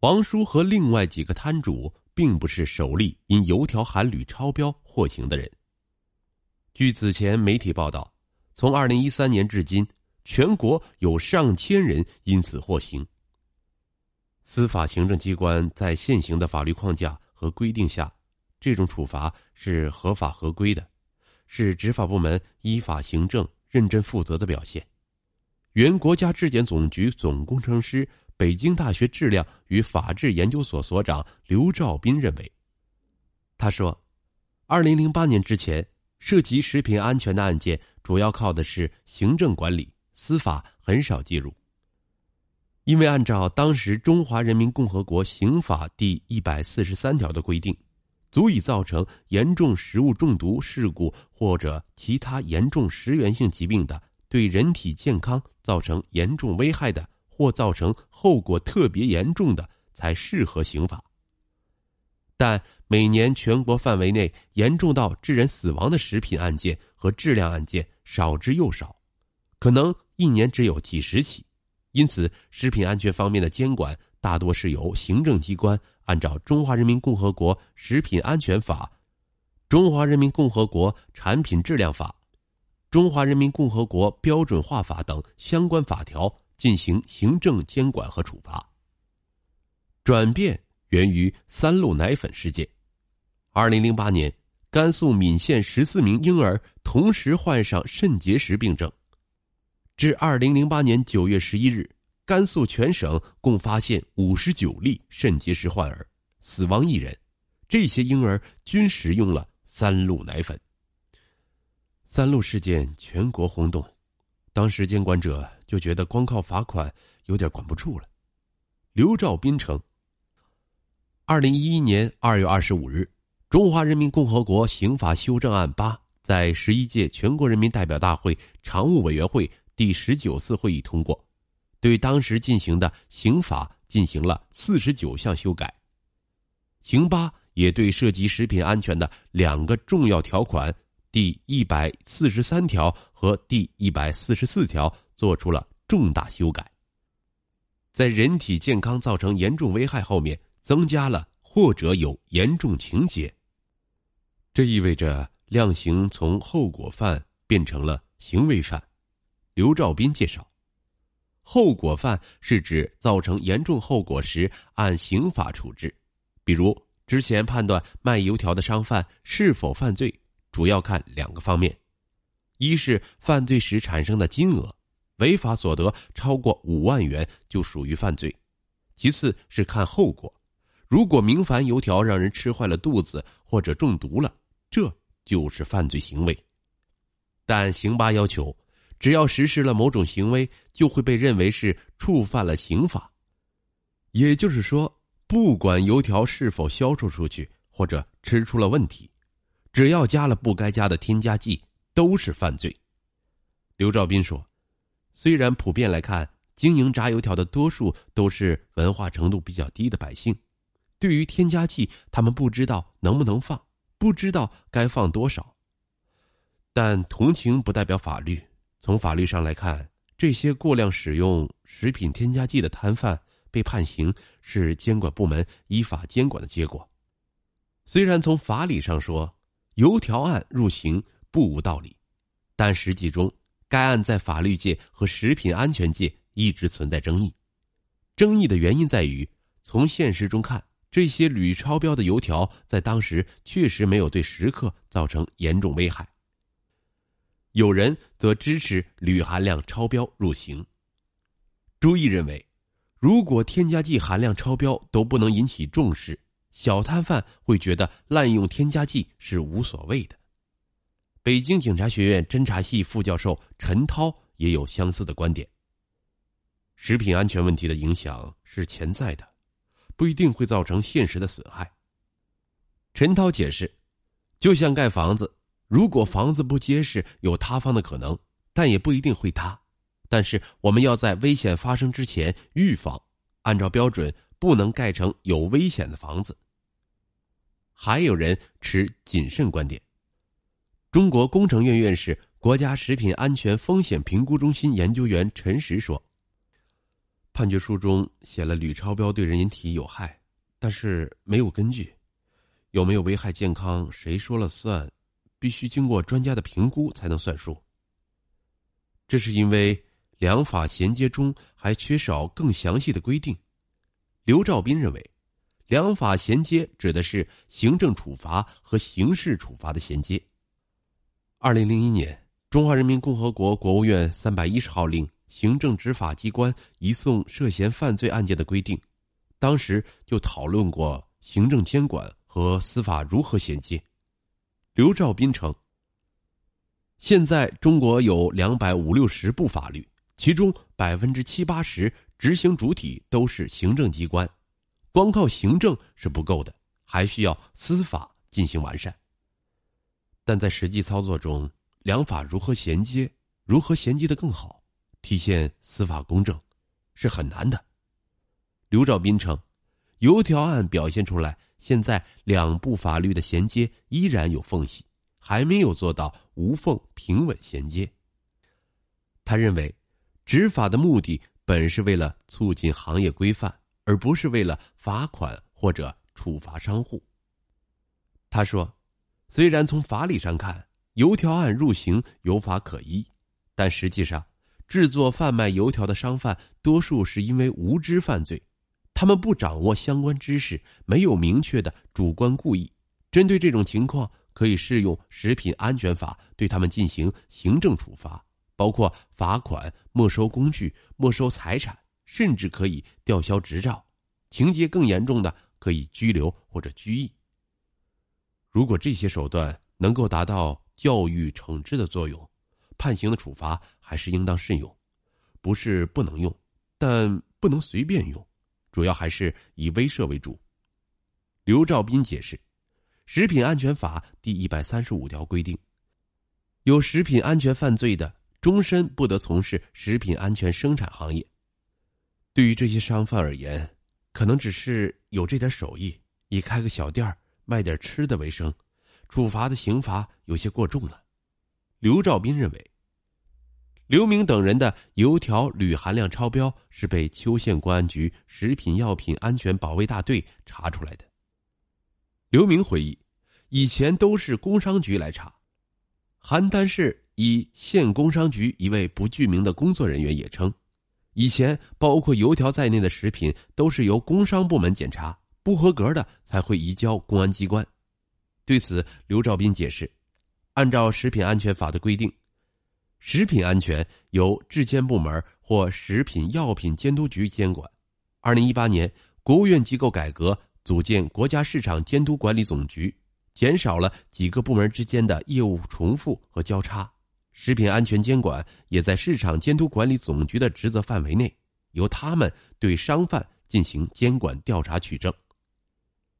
王叔和另外几个摊主并不是首例因油条含铝超标获刑的人。据此前媒体报道，从二零一三年至今，全国有上千人因此获刑。司法行政机关在现行的法律框架和规定下，这种处罚是合法合规的，是执法部门依法行政、认真负责的表现。原国家质检总局总工程师。北京大学质量与法治研究所所长刘兆斌认为，他说：“二零零八年之前，涉及食品安全的案件主要靠的是行政管理，司法很少介入。因为按照当时《中华人民共和国刑法》第一百四十三条的规定，足以造成严重食物中毒事故或者其他严重食源性疾病的，对人体健康造成严重危害的。”或造成后果特别严重的才适合刑法。但每年全国范围内严重到致人死亡的食品案件和质量案件少之又少，可能一年只有几十起。因此，食品安全方面的监管大多是由行政机关按照《中华人民共和国食品安全法》《中华人民共和国产品质量法》《中华人民共和国标准化法》等相关法条。进行行政监管和处罚。转变源于三鹿奶粉事件。二零零八年，甘肃岷县十四名婴儿同时患上肾结石病症。至二零零八年九月十一日，甘肃全省共发现五十九例肾结石患儿，死亡一人。这些婴儿均食用了三鹿奶粉。三鹿事件全国轰动。当时监管者就觉得光靠罚款有点管不住了。刘兆斌称，二零一一年二月二十五日，《中华人民共和国刑法修正案八》在十一届全国人民代表大会常务委员会第十九次会议通过，对当时进行的刑法进行了四十九项修改。刑八也对涉及食品安全的两个重要条款。第一百四十三条和第一百四十四条做出了重大修改，在人体健康造成严重危害后面增加了或者有严重情节。这意味着量刑从后果犯变成了行为犯。刘兆斌介绍，后果犯是指造成严重后果时按刑法处置，比如之前判断卖油条的商贩是否犯罪。主要看两个方面，一是犯罪时产生的金额，违法所得超过五万元就属于犯罪；其次是看后果，如果明矾油条让人吃坏了肚子或者中毒了，这就是犯罪行为。但刑八要求，只要实施了某种行为，就会被认为是触犯了刑法。也就是说，不管油条是否销售出去或者吃出了问题。只要加了不该加的添加剂，都是犯罪。刘兆斌说：“虽然普遍来看，经营炸油条的多数都是文化程度比较低的百姓，对于添加剂，他们不知道能不能放，不知道该放多少。但同情不代表法律。从法律上来看，这些过量使用食品添加剂的摊贩被判刑，是监管部门依法监管的结果。虽然从法理上说，油条案入刑不无道理，但实际中，该案在法律界和食品安全界一直存在争议。争议的原因在于，从现实中看，这些铝超标的油条在当时确实没有对食客造成严重危害。有人则支持铝含量超标入刑。朱毅认为，如果添加剂含量超标都不能引起重视。小摊贩会觉得滥用添加剂是无所谓的。北京警察学院侦查系副教授陈涛也有相似的观点。食品安全问题的影响是潜在的，不一定会造成现实的损害。陈涛解释，就像盖房子，如果房子不结实，有塌方的可能，但也不一定会塌。但是我们要在危险发生之前预防，按照标准，不能盖成有危险的房子。还有人持谨慎观点。中国工程院院士、国家食品安全风险评估中心研究员陈实说：“判决书中写了铝超标对人体有害，但是没有根据，有没有危害健康谁说了算？必须经过专家的评估才能算数。这是因为两法衔接中还缺少更详细的规定。刘兆斌认为，两法衔接指的是行政处罚和刑事处罚的衔接。二零零一年，中华人民共和国国务院三百一十号令行政执法机关移送涉嫌犯罪案件的规定，当时就讨论过行政监管和司法如何衔接。刘兆斌称，现在中国有两百五六十部法律，其中百分之七八十执行主体都是行政机关，光靠行政是不够的，还需要司法进行完善。但在实际操作中，两法如何衔接，如何衔接的更好，体现司法公正，是很难的。刘兆斌称，油条案表现出来。现在两部法律的衔接依然有缝隙，还没有做到无缝平稳衔接。他认为，执法的目的本是为了促进行业规范，而不是为了罚款或者处罚商户。他说：“虽然从法理上看，油条案入刑有法可依，但实际上，制作贩卖油条的商贩多数是因为无知犯罪。”他们不掌握相关知识，没有明确的主观故意。针对这种情况，可以适用《食品安全法》对他们进行行政处罚，包括罚款、没收工具、没收财产，甚至可以吊销执照。情节更严重的，可以拘留或者拘役。如果这些手段能够达到教育惩治的作用，判刑的处罚还是应当慎用，不是不能用，但不能随便用。主要还是以威慑为主。刘兆斌解释，《食品安全法》第一百三十五条规定，有食品安全犯罪的，终身不得从事食品安全生产行业。对于这些商贩而言，可能只是有这点手艺，以开个小店卖点吃的为生，处罚的刑罚有些过重了。刘兆斌认为。刘明等人的油条铝含量超标是被邱县公安局食品药品安全保卫大队查出来的。刘明回忆，以前都是工商局来查。邯郸市一县工商局一位不具名的工作人员也称，以前包括油条在内的食品都是由工商部门检查，不合格的才会移交公安机关。对此，刘兆斌解释，按照食品安全法的规定。食品安全由质监部门或食品药品监督局监管。二零一八年，国务院机构改革，组建国家市场监督管理总局，减少了几个部门之间的业务重复和交叉。食品安全监管也在市场监督管理总局的职责范围内，由他们对商贩进行监管调查取证。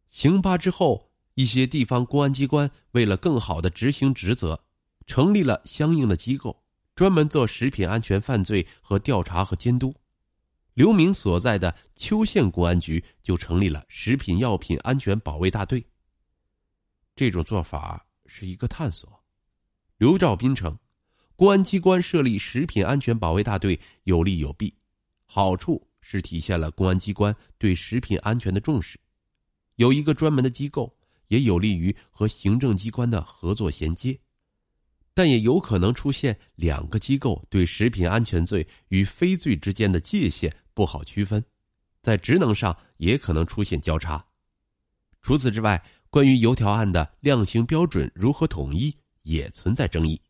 刑八之后，一些地方公安机关为了更好的执行职责，成立了相应的机构。专门做食品安全犯罪和调查和监督，刘明所在的邱县公安局就成立了食品药品安全保卫大队。这种做法是一个探索。刘兆斌称，公安机关设立食品安全保卫大队有利有弊，好处是体现了公安机关对食品安全的重视，有一个专门的机构，也有利于和行政机关的合作衔接。但也有可能出现两个机构对食品安全罪与非罪之间的界限不好区分，在职能上也可能出现交叉。除此之外，关于油条案的量刑标准如何统一也存在争议。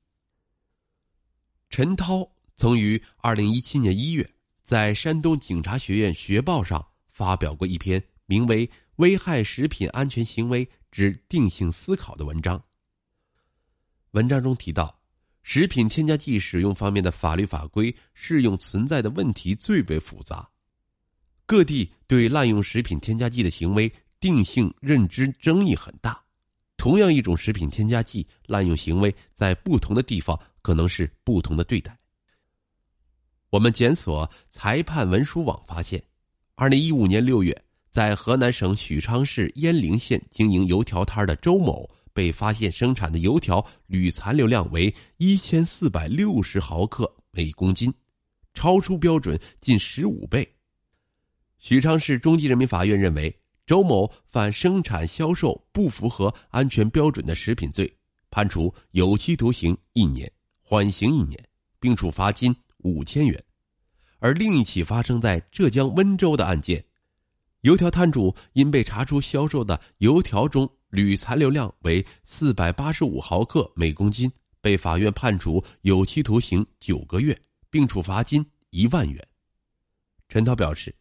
陈涛曾于二零一七年一月在山东警察学院学报上发表过一篇名为《危害食品安全行为之定性思考》的文章。文章中提到，食品添加剂使用方面的法律法规适用存在的问题最为复杂，各地对滥用食品添加剂的行为定性认知争议很大。同样一种食品添加剂滥用行为，在不同的地方可能是不同的对待。我们检索裁判文书网发现，二零一五年六月，在河南省许昌市鄢陵县经营油条摊的周某。被发现生产的油条铝残留量为一千四百六十毫克每公斤，超出标准近十五倍，许昌市中级人民法院认为，周某犯生产销售不符合安全标准的食品罪，判处有期徒刑一年，缓刑一年，并处罚金五千元。而另一起发生在浙江温州的案件，油条摊主因被查出销售的油条中铝残留量为四百八十五毫克每公斤，被法院判处有期徒刑九个月，并处罚金一万元。陈涛表示，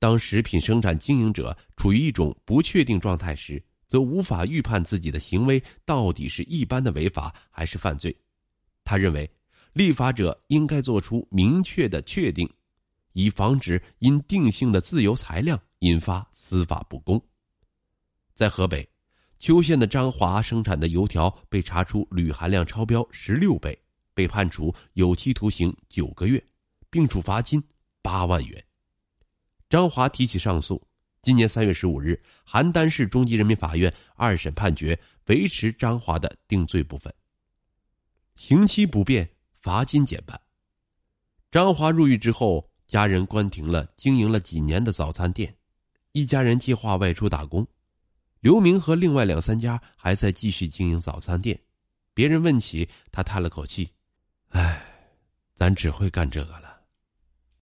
当食品生产经营者处于一种不确定状态时，则无法预判自己的行为到底是一般的违法还是犯罪。他认为。立法者应该做出明确的确定，以防止因定性的自由裁量引发司法不公。在河北邱县的张华生产的油条被查出铝含量超标十六倍，被判处有期徒刑九个月，并处罚金八万元。张华提起上诉，今年三月十五日，邯郸市中级人民法院二审判决维持张华的定罪部分，刑期不变。罚金减半。张华入狱之后，家人关停了经营了几年的早餐店，一家人计划外出打工。刘明和另外两三家还在继续经营早餐店。别人问起，他叹了口气：“哎，咱只会干这个了。”